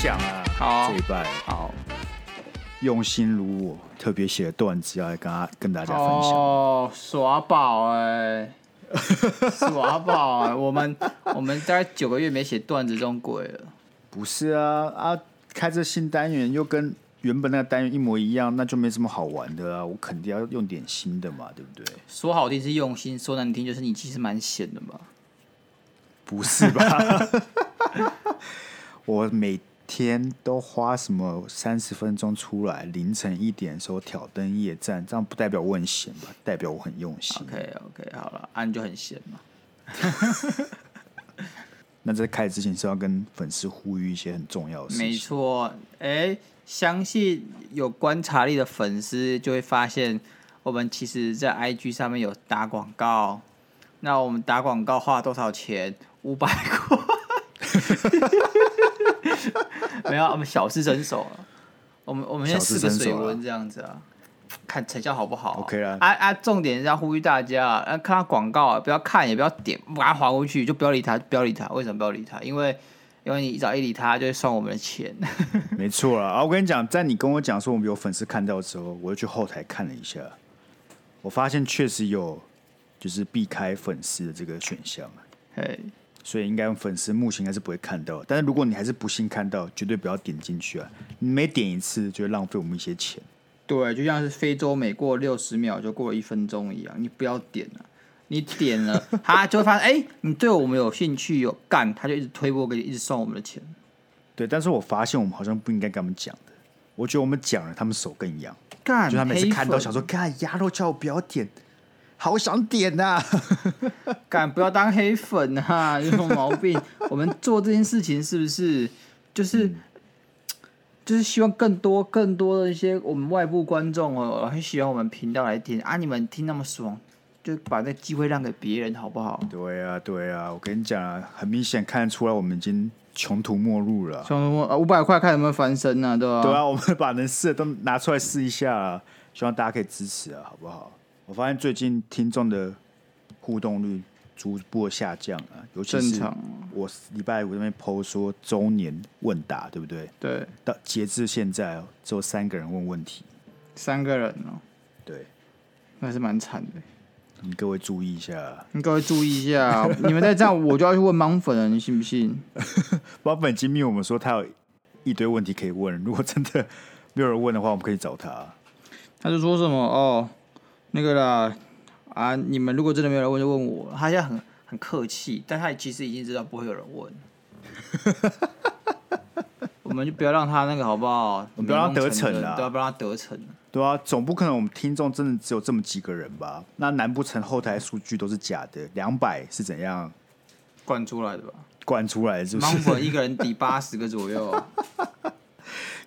享啊，好，这一拜好，用心如我特别写的段子要来跟他跟大家分享。哦，耍宝哎，耍宝哎，我们我们大概九个月没写段子这种鬼了。不是啊啊，开这新单元又跟原本那个单元一模一样，那就没什么好玩的啊！我肯定要用点新的嘛，对不对？说好听是用心，说难听就是你其实蛮闲的嘛。不是吧？我每天都花什么三十分钟出来，凌晨一点的时候挑灯夜战，这样不代表我很闲吧？代表我很用心。OK OK，好了，啊你就很闲嘛。那在开始之前是要跟粉丝呼吁一些很重要的事情。没错，哎、欸，相信有观察力的粉丝就会发现，我们其实在 IG 上面有打广告。那我们打广告花了多少钱？五百块。没有，我们小试身手了。我们我们先试个水温这样子啊，看成效好不好？OK 啦。啊啊，重点是要呼吁大家啊，看到广告啊，不要看，也不要点，把它划过去，就不要理他，不要理他。为什么不要理他？因为因为你一早一理他，就会算我们的钱。没错啦。啊，我跟你讲，在你跟我讲说我们有粉丝看到的时候，我就去后台看了一下，我发现确实有，就是避开粉丝的这个选项。嘿。所以应该用粉丝目前应该是不会看到，但是如果你还是不幸看到，绝对不要点进去啊！你每点一次就会浪费我们一些钱。对，就像是非洲每过六十秒就过了一分钟一样，你不要点了，你点了，他就会发现，哎、欸，你对我们有兴趣有干，他就一直推播给你，一直送我们的钱。对，但是我发现我们好像不应该跟他们讲的，我觉得我们讲了，他们手更痒，干，就他每次看到想说，干鸭肉叫我不要点。好想点呐、啊！敢不要当黑粉啊？有什么毛病？我们做这件事情是不是就是、嗯、就是希望更多更多的一些我们外部观众哦，很喜欢我们频道来听啊！你们听那么爽，就把这机会让给别人好不好？对啊，对啊！我跟你讲啊，很明显看得出来，我们已经穷途末路了。穷途末啊，五百块看有没有翻身啊？对吧？对啊，我们把能试的都拿出来试一下，希望大家可以支持啊，好不好？我发现最近听众的互动率逐步下降啊，尤其是我礼拜五那边 PO 说周年问答，对不对？对。到截至现在，只有三个人问问题。三个人哦。对。那还是蛮惨的。你各位注意一下。你各位注意一下，你们再这样，我就要去问盲粉了，你信不信？盲粉经密我们说他有一堆问题可以问，如果真的没有人问的话，我们可以找他。他就说什么哦？那个啦，啊，你们如果真的没有人问，就问我。他现在很很客气，但他其实已经知道不会有人问。我们就不要让他那个好不好？我们不要让他得逞啊！对啊，不要让他得逞。对啊，总不可能我们听众真的只有这么几个人吧？那难不成后台数据都是假的？两百是怎样灌出来的吧？灌出来的是不是？盲粉一个人抵 八十个左右。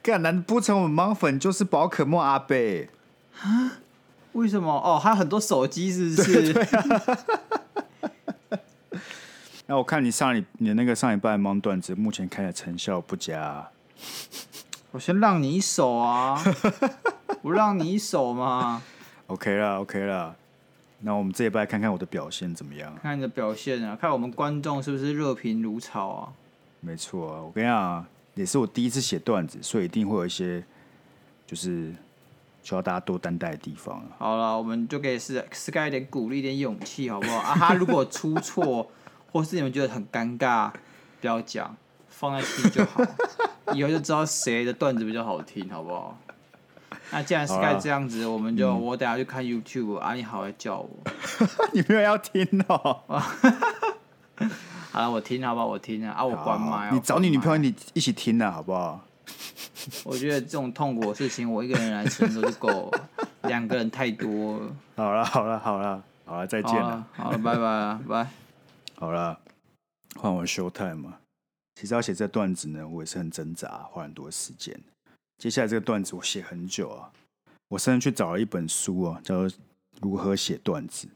干，难不成我们盲粉就是宝可梦阿贝？啊？为什么？哦，还有很多手机，是不是？对啊、那我看你上你你那个上一半忙段子，目前看起来成效不佳、啊。我先让你一手啊，我让你一手嘛。OK 啦，OK 啦。那我们这一拜看看我的表现怎么样？看你的表现啊，看我们观众是不是热评如潮啊？没错啊，我跟你讲，也是我第一次写段子，所以一定会有一些就是。需要大家多担待的地方。好了，我们就给 Sky 一点鼓励，一点勇气，好不好？啊，他如果出错，或是你们觉得很尴尬，不要讲，放在心就好。以后就知道谁的段子比较好听，好不好？那既然 Sky 这样子，我们就、嗯、我等下去看 YouTube 啊，你好来叫我。你没有要听哦。好了，我听，好不好？我听啊，啊，我关麦。你找你女朋友，你一起听啊，好不好？我觉得这种痛苦的事情，我一个人来承受就够了，两个人太多了。好了，好了，好了，好了，再见了。好了，拜拜，拜。好了，换我 show time 嘛。其实要写这段子呢，我也是很挣扎，花很多时间。接下来这个段子我写很久啊，我甚至去找了一本书啊，叫做《如何写段子》。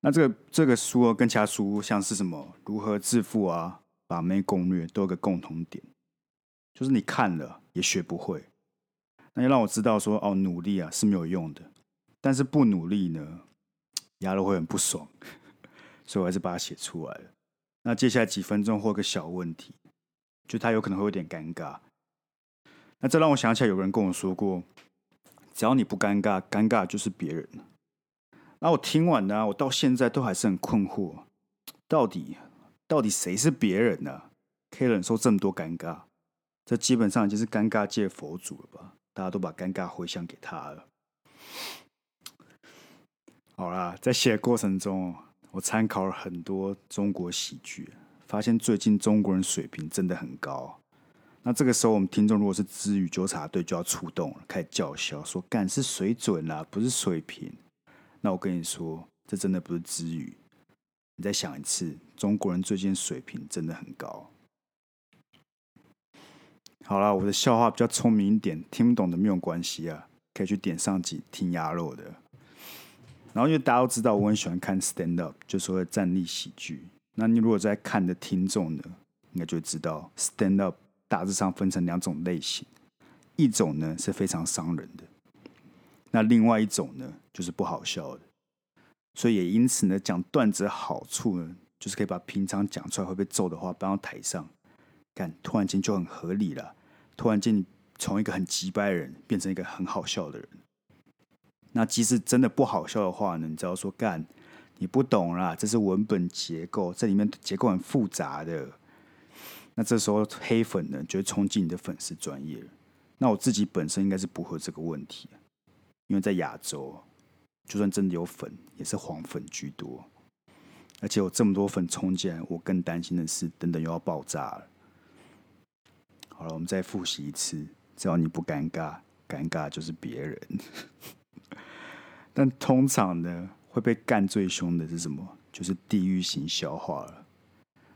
那这个这个书啊，跟其他书像是什么《如何致富》啊，《把妹攻略》都有个共同点。就是你看了也学不会，那就让我知道说哦，努力啊是没有用的，但是不努力呢，鸭肉会很不爽，所以我还是把它写出来了。那接下来几分钟或个小问题，就他有可能会有点尴尬。那这让我想起来，有个人跟我说过，只要你不尴尬，尴尬就是别人。那我听完呢，我到现在都还是很困惑，到底到底谁是别人呢？可以忍受这么多尴尬？这基本上已经是尴尬界佛祖了吧？大家都把尴尬回向给他了。好啦，在写的过程中，我参考了很多中国喜剧，发现最近中国人水平真的很高。那这个时候，我们听众如果是知语纠察队，就要出动了，开始叫嚣说：“干是水准啦，不是水平。”那我跟你说，这真的不是知语。你再想一次，中国人最近水平真的很高。好了，我的笑话比较聪明一点，听不懂的没有关系啊，可以去点上集听鸭肉的。然后因为大家都知道我很喜欢看 stand up，就是说站立喜剧。那你如果在看的听众呢，应该就知道 stand up。大致上分成两种类型，一种呢是非常伤人的，那另外一种呢就是不好笑的。所以也因此呢，讲段子好处呢，就是可以把平常讲出来会被揍的话搬到台上，干突然间就很合理了。突然间从一个很机掰的人变成一个很好笑的人，那即使真的不好笑的话呢，你只要说干你不懂啦，这是文本结构，这里面结构很复杂的。那这时候黑粉呢，就会冲进你的粉丝专业。那我自己本身应该是不会这个问题，因为在亚洲，就算真的有粉，也是黄粉居多。而且有这么多粉冲进来，我更担心的是，等等又要爆炸了。好了，我们再复习一次：只要你不尴尬，尴尬就是别人。但通常呢，会被干最凶的是什么？就是地狱型消化了。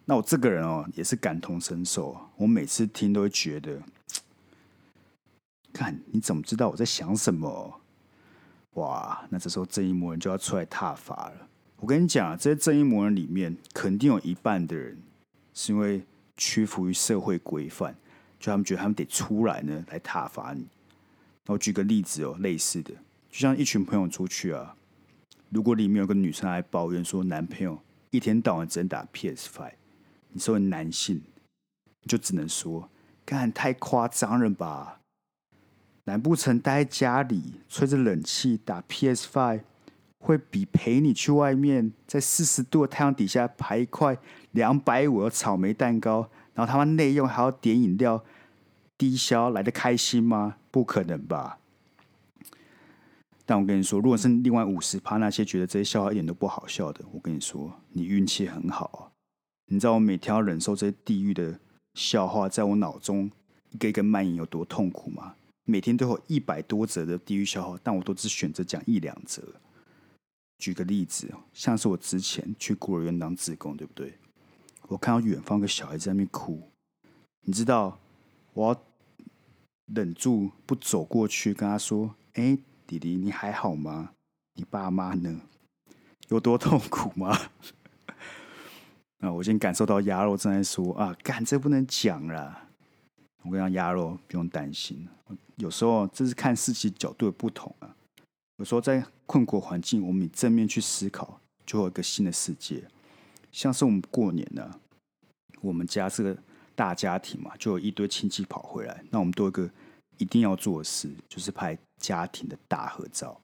那我这个人哦，也是感同身受。我每次听都会觉得，看你怎么知道我在想什么？哇！那这时候正义魔人就要出来踏伐了。我跟你讲啊，这些正义魔人里面，肯定有一半的人是因为屈服于社会规范，就他们觉得他们得出来呢，来挞伐你。那我举个例子哦，类似的，就像一群朋友出去啊，如果里面有个女生来抱怨说，男朋友一天到晚只能打 PS Five，。你作为男性，你就只能说，干太夸张了吧？难不成待在家里吹着冷气打 PS Five，会比陪你去外面在四十度的太阳底下排一块两百五的草莓蛋糕，然后他们内用还要点饮料低消来得开心吗？不可能吧？但我跟你说，如果是另外五十趴那些觉得这些笑话一点都不好笑的，我跟你说，你运气很好啊。你知道我每天要忍受这些地狱的笑话，在我脑中一个一个蔓延有多痛苦吗？每天都有一百多则的地狱笑话，但我都只选择讲一两则。举个例子，像是我之前去孤儿院当志工，对不对？我看到远方有个小孩在那边哭，你知道，我要忍住不走过去跟他说：“哎，弟弟，你还好吗？你爸妈呢？有多痛苦吗？” 啊！我已经感受到鸭肉正在说啊，干这不能讲了。我跟你讲，鸭肉不用担心。有时候这是看事情角度的不同啊。有时候在困苦环境，我们以正面去思考，就会有一个新的世界。像是我们过年呢，我们家是个大家庭嘛，就有一堆亲戚跑回来，那我们都有一个一定要做的事，就是拍家庭的大合照。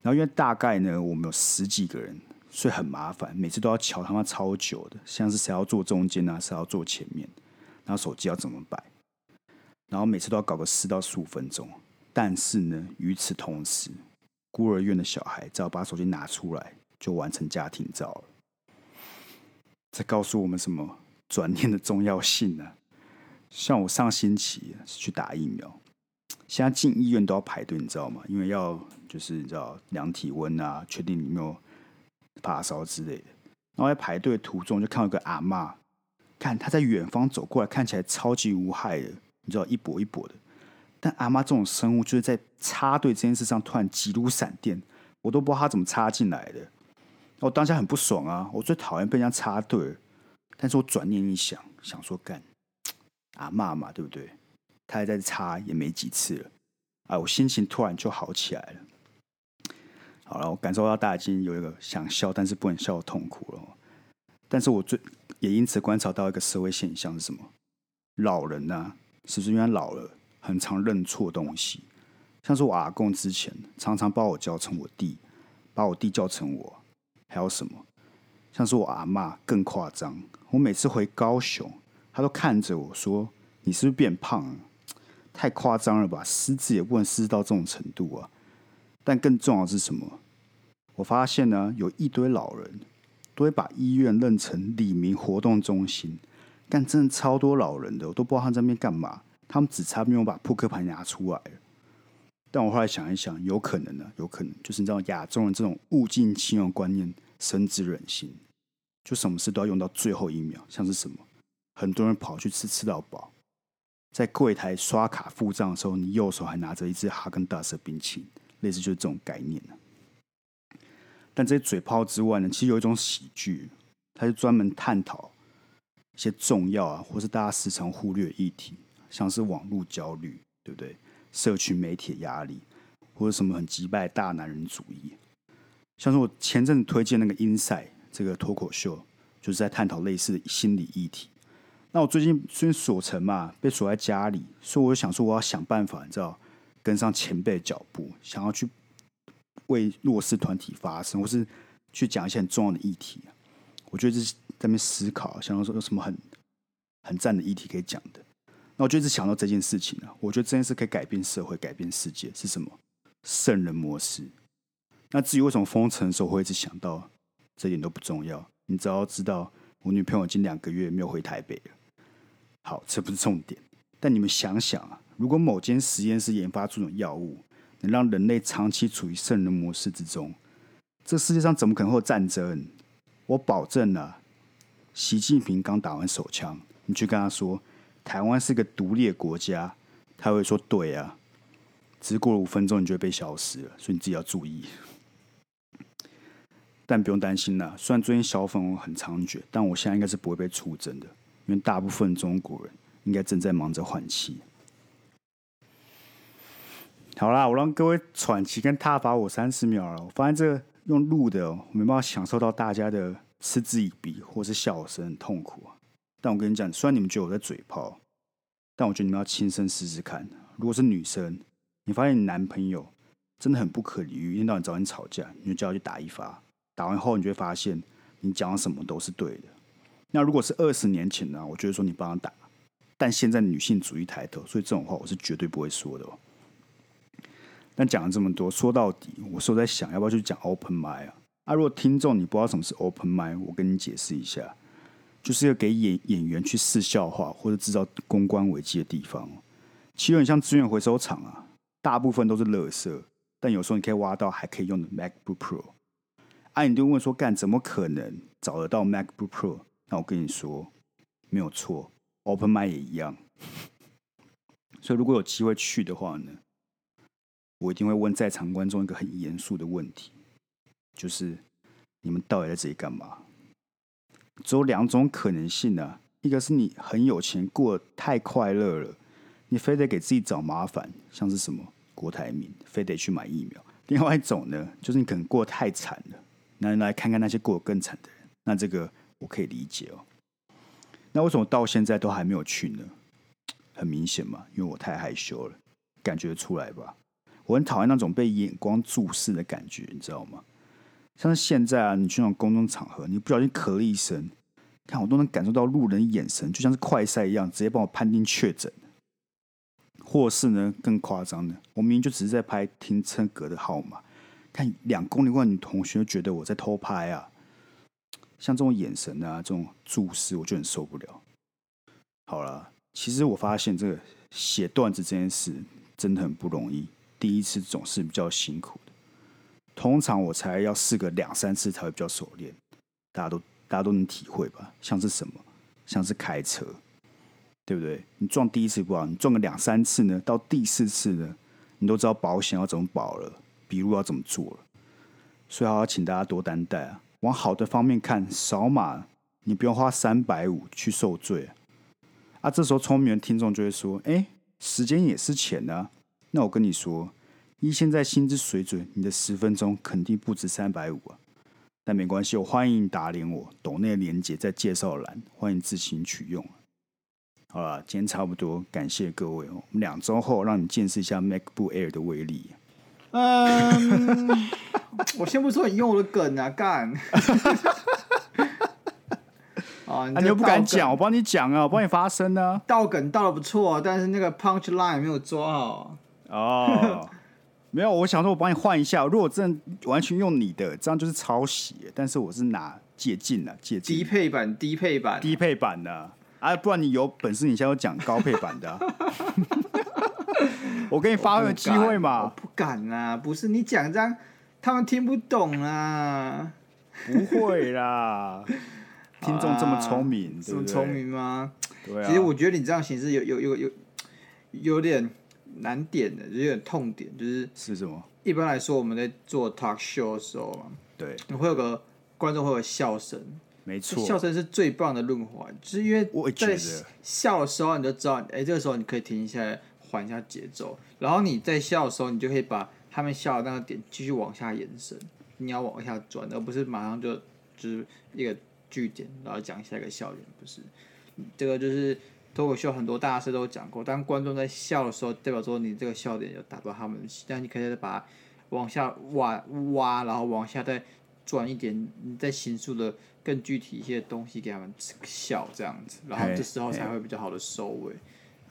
然后因为大概呢，我们有十几个人。所以很麻烦，每次都要瞧他妈超久的，像是谁要坐中间啊，谁要坐前面，然后手机要怎么摆，然后每次都要搞个四到十五分钟。但是呢，与此同时，孤儿院的小孩只要把手机拿出来，就完成家庭照了。在告诉我们什么？转念的重要性呢、像我上星期是去打疫苗，现在进医院都要排队，你知道吗？因为要就是你知道量体温啊，确定你没有。发烧之类的，然后在排队途中就看到一个阿嬷，看她在远方走过来，看起来超级无害的，你知道一跛一跛的。但阿妈这种生物就是在插队这件事上突然急如闪电，我都不知道她怎么插进来的。我当下很不爽啊，我最讨厌被人家插队。但是我转念一想，想说干阿嬷嘛，对不对？他还在插也没几次了，啊，我心情突然就好起来了。好了，我感受到大家已经有一个想笑但是不能笑的痛苦了。但是我最也因此观察到一个社会现象是什么？老人呢、啊，是不是因为老了，很常认错东西？像是我阿公之前常常把我叫成我弟，把我弟叫成我，还有什么？像是我阿嬷更夸张，我每次回高雄，她都看着我说：“你是不是变胖了？太夸张了吧？失智也不能失智到这种程度啊！”但更重要的是什么？我发现呢，有一堆老人都会把医院认成李明活动中心。但真的超多老人的，我都不知道他在那边干嘛。他们只差没有把扑克牌拿出来。但我后来想一想，有可能呢，有可能就是你知道亚洲人这种物尽其用观念深植人心，就什么事都要用到最后一秒。像是什么，很多人跑去吃吃到饱，在柜台刷卡付账的时候，你右手还拿着一支哈根达斯冰淇淋，类似就是这种概念。但这些嘴炮之外呢，其实有一种喜剧，它是专门探讨。一些重要啊，或是大家时常忽略的议题，像是网络焦虑，对不对？社群媒体的压力，或者什么很击败大男人主义，像是我前阵子推荐那个《Inside》这个脱口秀，就是在探讨类似的心理议题。那我最近最近锁城嘛，被锁在家里，所以我就想说，我要想办法，你知道，跟上前辈的脚步，想要去为弱势团体发声，或是去讲一些很重要的议题。我觉得这是。在那边思考，想要说有什么很很赞的议题可以讲的。那我就一直想到这件事情啊，我觉得这件事可以改变社会、改变世界，是什么？圣人模式。那至于为什么封城的时候会一直想到，这点都不重要。你只要知道，我女朋友已经两个月没有回台北了。好，这不是重点。但你们想想啊，如果某间实验室研发出种药物，能让人类长期处于圣人模式之中，这世界上怎么可能会有战争？我保证啊。习近平刚打完手枪，你去跟他说台湾是个独立的国家，他会说对啊。只是过了五分钟，你就会被消失了，所以你自己要注意。但不用担心啦，虽然最近小粉红很猖獗，但我现在应该是不会被出征的，因为大部分中国人应该正在忙着换气。好啦，我让各位喘气跟踏伐我三十秒了。我发现这个用录的，我没办法享受到大家的。嗤之以鼻，或是笑声痛苦！但我跟你讲，虽然你们觉得我在嘴炮，但我觉得你们要亲身试试看。如果是女生，你发现你男朋友真的很不可理喻，一天到晚找你吵架，你就叫他去打一发。打完后，你就会发现你讲什么都是对的。那如果是二十年前呢？我觉得说你帮他打，但现在女性主义抬头，所以这种话我是绝对不会说的哦。但讲了这么多，说到底，我是在想要不要去讲 open mind 啊？啊，如果听众你不知道什么是 open mind，我跟你解释一下，就是要给演演员去试笑话或者制造公关危机的地方。其实很像资源回收场啊，大部分都是垃圾，但有时候你可以挖到还可以用的 MacBook Pro。啊，你就问说，干怎么可能找得到 MacBook Pro？那我跟你说，没有错，open m i 也一样。所以如果有机会去的话呢，我一定会问在场观众一个很严肃的问题。就是你们到底在这里干嘛？只有两种可能性呢、啊，一个是你很有钱，过得太快乐了，你非得给自己找麻烦，像是什么郭台铭，非得去买疫苗；另外一种呢，就是你可能过得太惨了，那来看看那些过得更惨的人。那这个我可以理解哦。那为什么到现在都还没有去呢？很明显嘛，因为我太害羞了，感觉出来吧？我很讨厌那种被眼光注视的感觉，你知道吗？像是现在啊，你去那种公众场合，你不小心咳了一声，看我都能感受到路人眼神，就像是快筛一样，直接帮我判定确诊。或是呢，更夸张的，我明明就只是在拍停车格的号码，看两公里外女同学觉得我在偷拍啊。像这种眼神啊，这种注视，我就很受不了。好了，其实我发现这个写段子这件事真的很不容易，第一次总是比较辛苦。通常我才要试个两三次才会比较熟练，大家都大家都能体会吧？像是什么？像是开车，对不对？你撞第一次不好，你撞个两三次呢，到第四次呢，你都知道保险要怎么保了，笔录要怎么做了。所以，好要请大家多担待啊！往好的方面看，扫码你不用花三百五去受罪啊！啊，这时候聪明的听众就会说：“哎，时间也是钱啊！”那我跟你说。依现在薪资水准，你的十分钟肯定不止三百五啊！但没关系，我欢迎你打脸我，抖内连接在介绍栏，欢迎自行取用。好了，今天差不多，感谢各位哦。我们两周后让你见识一下 MacBook Air 的威力。嗯，我先不说你用我的梗啊，干。啊，你又不敢讲，我帮你讲啊，我帮你发声呢。倒梗倒的不错，但是那个 punch line 没有抓好。哦，没有，我想说，我帮你换一下。如果真的完全用你的，这样就是抄袭。但是我是拿借镜了，借镜。低配版，低配版，低配版的啊！不然你有本事，你现在讲高配版的。我给你发挥机会嘛？我不敢啊！不是你讲这样，他们听不懂啊。不会啦。听众这么聪明，这么聪明吗？对啊。其实我觉得你这样形式有有有有有点难点的，有点痛点，就是是什么？一般来说，我们在做 talk show 的时候嘛，对，你会有个观众会有笑声，没错，笑声是最棒的润滑，就是因为我在笑的时候你就知道，哎，这个时候你可以停下来缓一下节奏，然后你在笑的时候，你就可以把他们笑的那个点继续往下延伸，你要往下转，而不是马上就就是一个。句点，然后讲下一个笑点，不是这个就是脱口秀很多大师都讲过，当观众在笑的时候，代表说你这个笑点有打到他们的，但你可以再把它往下挖挖，然后往下再转一点，你再形塑的更具体一些东西给他们笑这样子，然后这时候才会比较好的收尾。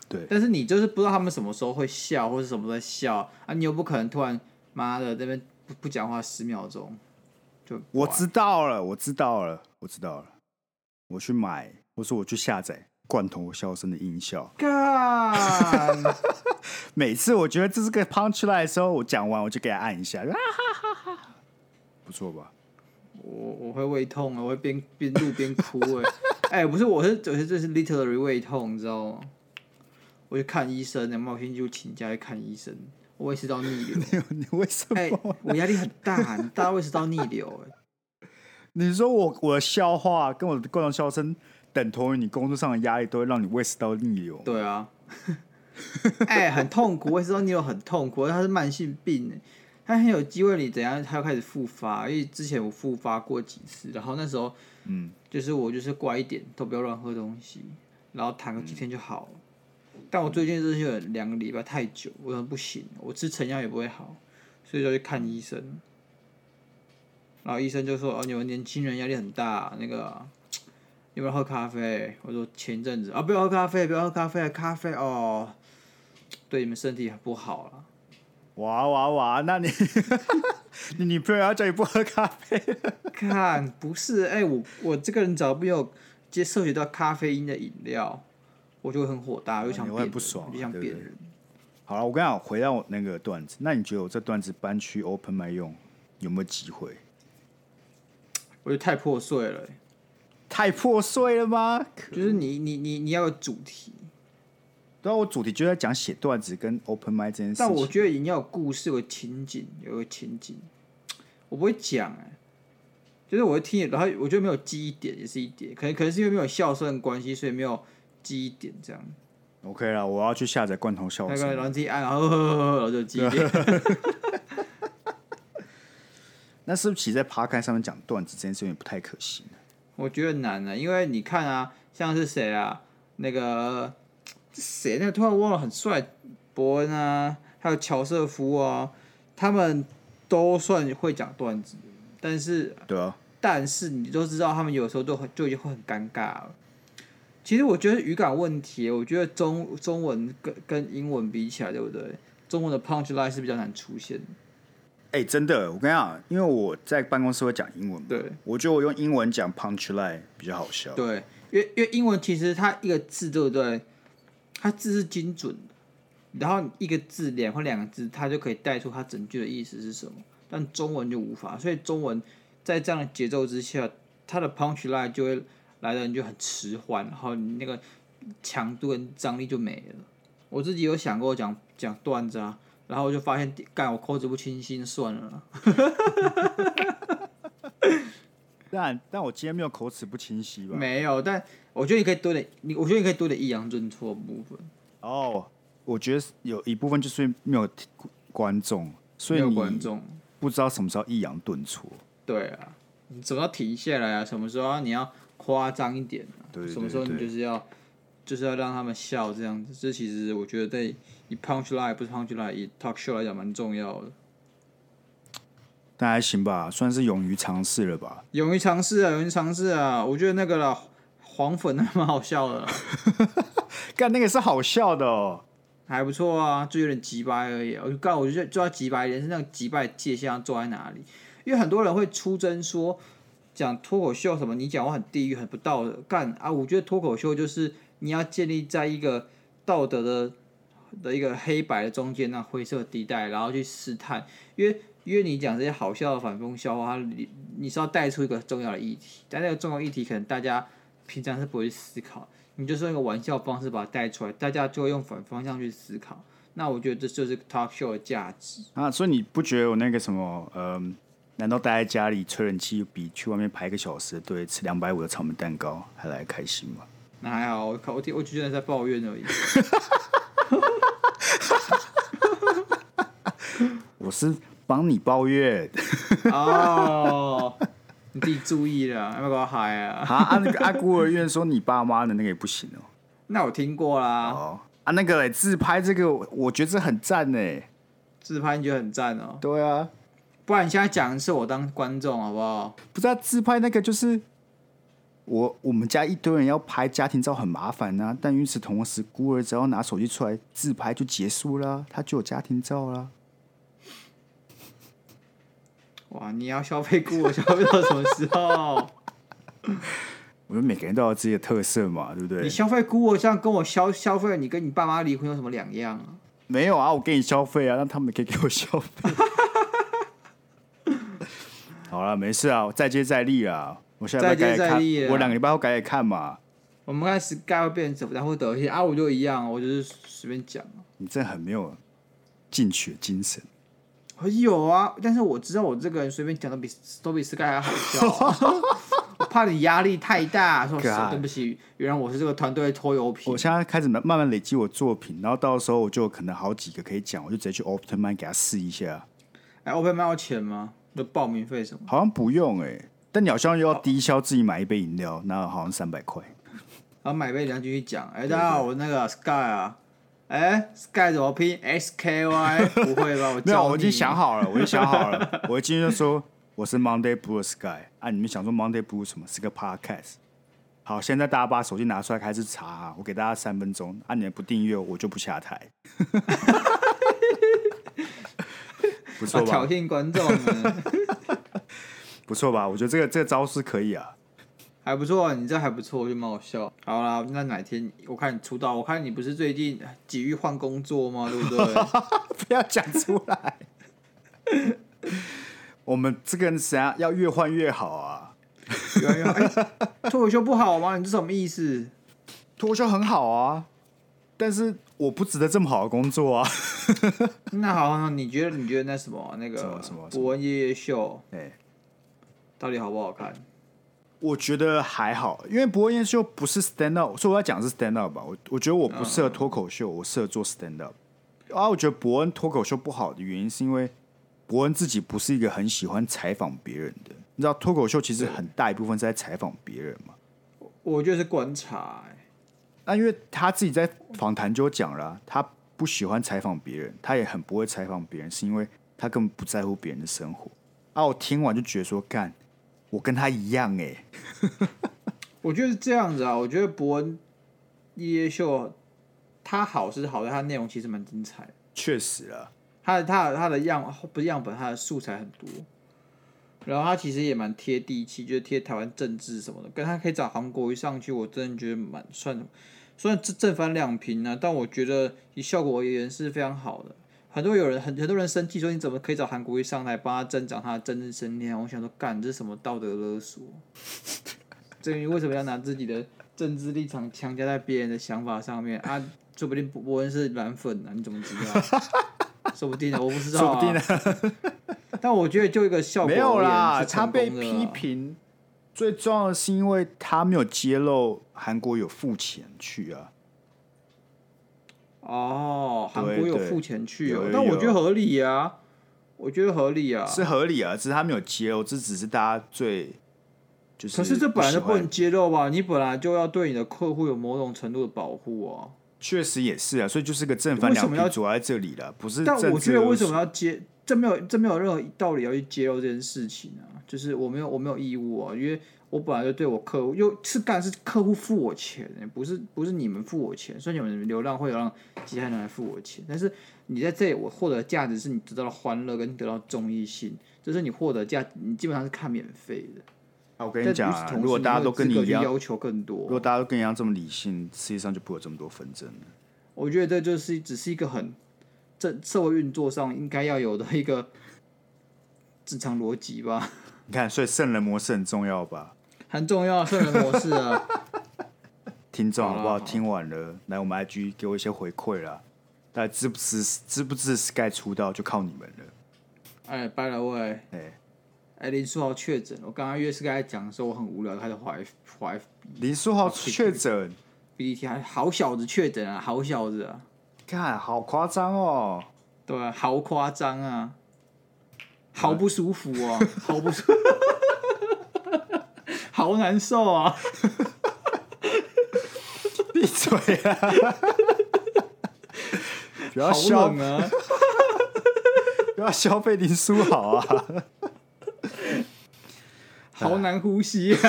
对，但是你就是不知道他们什么时候会笑，或者什么时候在笑啊，你又不可能突然妈的这边不不讲话十秒钟。就我知道了，我知道了，我知道了。我去买，或者说我去下载罐头笑声的音效。干！每次我觉得这是个 punch line 的时候，我讲完我就给他按一下，哈哈哈哈，不错吧？我我会胃痛啊，我会边边录边哭 哎！哎、欸，不是，我是我是这是 literally 胃痛，你知道吗？我去看医生，然后我先就请假去看医生。我胃食道逆流，你 你为什么？欸、我压力很大，大胃食道逆流。你说我我的笑话跟我的罐头笑声等同于你工作上的压力，都会让你胃食道逆流？对啊，哎、欸，很痛苦，胃食道逆流很痛苦，它是慢性病，它很有机会你怎样，它要开始复发。因为之前我复发过几次，然后那时候，嗯，就是我就是乖一点，都不要乱喝东西，然后躺个几天就好了。嗯但我最近就是有两个礼拜太久，我说不行，我吃成药也不会好，所以就去看医生。然后医生就说：“哦，你们年轻人压力很大，那个要不要喝咖啡？”我说：“前阵子啊，不要喝咖啡，不要喝咖啡，咖啡哦，对你们身体很不好了。”哇哇哇！那你 你女朋友要叫你不喝咖啡？看，不是，哎、欸，我我这个人只要没有接摄取到咖啡因的饮料。我就会很火大，又想变，不爽，就想变人。好了，我跟你讲，回到我那个段子，那你觉得我这段子搬去 Open 麦用有没有机会？我觉得太破碎了，太破碎了吗？就是你你你你要有主题，对啊，我主题就在讲写段子跟 open mic 这件事。但我觉得你要有故事，有个情景，有个情景，我不会讲哎，就是我会听，然后我觉得没有记忆点也是一点，可能可能是因为没有笑声关系，所以没有。记忆点这样，OK 了。我要去下载罐头笑声，然后自己按，然后然后就记忆点。那是不是其实在 Podcast 上面讲段子这件事有点不太可行？我觉得难啊，因为你看啊，像是谁啊，那个谁，那个突然忘了很帅，伯恩啊，还有乔瑟夫啊，他们都算会讲段子，但是对啊，但是你都知道，他们有时候都很就已经会很尴尬了。其实我觉得语感问题，我觉得中中文跟跟英文比起来，对不对？中文的 punch line 是比较难出现。哎、欸，真的，我跟你讲，因为我在办公室会讲英文，对，我觉得我用英文讲 punch line 比较好笑。对，因为因为英文其实它一个字，对不对？它字是精准的，然后一个字两或两个字，它就可以带出它整句的意思是什么。但中文就无法，所以中文在这样的节奏之下，它的 punch line 就会。来的人就很迟缓，然后你那个强度跟张力就没了。我自己有想过讲讲段子啊，然后我就发现，干我口齿不清晰，算了。但但我今天没有口齿不清晰吧？没有，但我觉得你可以多点，你我觉得你可以多点抑扬顿挫的部分。哦，我觉得有一部分就是没有观众，所以你观众不知道什么时候抑扬顿挫。对啊，你总要停下来啊，什么时候你要？夸张一点、对，什么时候你就是要就是要让他们笑这样子。这其实我觉得对以 punch line 不是 punch line，以 talk show 来讲蛮重要的。但还行吧，算是勇于尝试了吧。勇于尝试啊，勇于尝试啊！我觉得那个啦，黄粉还蛮好笑的啦。干那个是好笑的哦，还不错啊，就有点急白而已。我就干我就觉得就要急白一点，是那个急白界限要做在哪里？因为很多人会出征说，讲脱口秀什么，你讲话很地狱，很不道德。干啊！我觉得脱口秀就是你要建立在一个道德的的一个黑白的中间那灰色地带，然后去试探，因为。因为你讲这些好笑的反讽笑话，你你是要带出一个重要的议题，但那个重要议题可能大家平常是不会去思考，你就是用一个玩笑方式把它带出来，大家就会用反方向去思考。那我觉得这就是 talk show 的价值啊。所以你不觉得我那个什么，呃，难道待在家里吹冷气比去外面排一个小时的队吃两百五的草莓蛋糕还来开心吗？那还好，我靠我听我觉得在抱怨而已。我是。帮你抱怨哦，你自己注意了，要不要给我嗨啊？啊啊！那个阿孤儿院说你爸妈的那个也不行哦。那我听过啦。哦啊，那个自拍这个，我觉得这很赞呢。自拍你觉得很赞哦？对啊，不然你现在讲的是我当观众好不好？不是啊，自拍那个就是我我们家一堆人要拍家庭照很麻烦啊，但与此同时，孤儿只要拿手机出来自拍就结束了，他就有家庭照了。哇！你要消费孤儿，消费到什么时候？我们每个人都有自己的特色嘛，对不对？你消费孤儿，这样跟我消消费，你跟你爸妈离婚有什么两样啊？没有啊，我给你消费啊，那他们也可以给我消费。好了，没事啊，我再接再厉啊！我现在再接再厉，我两个礼拜后改改看嘛。我们开始该会变成什么？然后得一些啊，我就一样，我就是随便讲。你真的很没有进取的精神。我有啊，但是我知道我这个人随便讲都比都比 Sky 还好笑，啊，我怕你压力太大，说 对不起，原来我是这个团队的拖油瓶。我现在开始慢慢累积我作品，然后到时候我就可能好几个可以讲，我就直接去 Open Mic 给他试一下。哎，Open Mic 要钱吗？有报名费什么？好像不用哎，欸，但你好像又要低消自己买一杯饮料，那好像三百块。好，买杯饮料继续讲。哎，大家好，我那个 Sky 啊。哎、欸、，Sky 怎么拼？S K Y？不会吧？我没有，我已经想好了，我已经想好了。我今天就说我是 Monday Blue Sky。啊，你们想说 Monday Blue 什么？是个 Podcast。好，现在大家把手机拿出来开始查。我给大家三分钟。啊，你们不订阅，我就不下台。不错吧？挑衅观众。不错吧？我觉得这个这个招式可以啊。还不错，你这还不错，就蛮好笑。好啦，那哪天我看你出道，我看你不是最近急于换工作吗？对不对？不要讲出来。我们这个人怎样要越换越好啊？越换越好。哎、欸，脱口秀不好吗？你这什么意思？脱口秀很好啊，但是我不值得这么好的工作啊。那好，好，你觉得？你觉得那什么那个什么什么博恩夜夜秀？哎，到底好不好看？我觉得还好，因为博恩秀不是 stand up，所以我要讲是 stand up 吧。我我觉得我不适合脱口秀，我适合做 stand up。啊，我觉得伯恩脱口秀不好的原因是因为伯恩自己不是一个很喜欢采访别人的。你知道脱口秀其实很大一部分是在采访别人嘛？我觉得是观察、欸。那因为他自己在访谈就讲了，他不喜欢采访别人，他也很不会采访别人，是因为他根本不在乎别人的生活。啊，我听完就觉得说干。我跟他一样哎，我觉得是这样子啊。我觉得博恩夜夜秀他好是好的，他内容其实蛮精彩。确实啊，他的他的他的样不是样本，他的素材很多。然后他其实也蛮贴地气，就是贴台湾政治什么的。跟他可以找韩国一上去，我真的觉得蛮算算正正反两平啊。但我觉得以效果而言是非常好的。很多有人很很多人生气说，你怎么可以找韩国瑜上来帮他增长他的政治声量？我想说，干，这是什么道德勒索？这于为什么要拿自己的政治立场强加在别人的想法上面啊？说不定博恩是蓝粉呢、啊，你怎么知道？说不定呢，我不知道、啊。说不定呢。但我觉得就一个效果没有啦，他被批评最重要的是因为他没有揭露韩国有付钱去啊。哦，韩国有付钱去哦，但我觉得合理呀、啊，我觉得合理啊，是合理啊，只是他没有揭露，这只是大家最就是。可是这本来就不能揭露吧？你本来就要对你的客户有某种程度的保护啊。确实也是啊，所以就是个正反两边走在这里了，不是？但我觉得为什么要揭？这没有这没有任何道理要去揭露这件事情啊！就是我没有我没有义务啊，因为我本来就对我客户又是干是客户付我钱，不是不是你们付我钱，所以你们流浪会有让其他人来付我钱，但是你在这里我获得价值是你得到了欢乐跟得到综艺性，就是你获得价你基本上是看免费的。啊，我跟你讲啊，如果大家都跟你一样要求更多，如果大家都跟你一样这么理性，世界上就不会有这么多纷争了。我觉得这就是只是一个很这社会运作上应该要有的一个正常逻辑吧。你看，所以圣人模式很重要吧？很重要，圣人模式啊！听众好不好？听完了，来我们 IG 给我一些回馈啦。大家支不支支不支持 Sky 出道，就靠你们了。哎，拜了喂！哎。哎，林书豪确诊，我刚刚约是跟他讲的时候，我很无聊，他就怀怀。林书豪确诊，BDT 还好小子确诊啊，好小子啊！看，好夸张哦。对啊，好夸张啊，好不舒服啊，好不舒服，好难受啊！闭嘴啊！不要笑啊！不要消费林书豪啊！好难呼吸啊！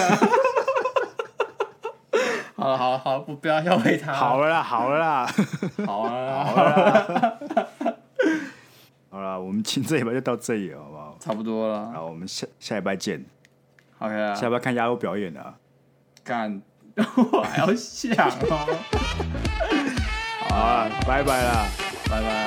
好了好了好了，不不要消费他。好了啦好了啦，好了好了，好了，我们今这礼拜就到这里了，好不好？差不多了。好，我们下下礼拜见。OK 啊。下不要看鸭肉表演啊。干，我还要想哦。好啊，拜拜啦，拜拜。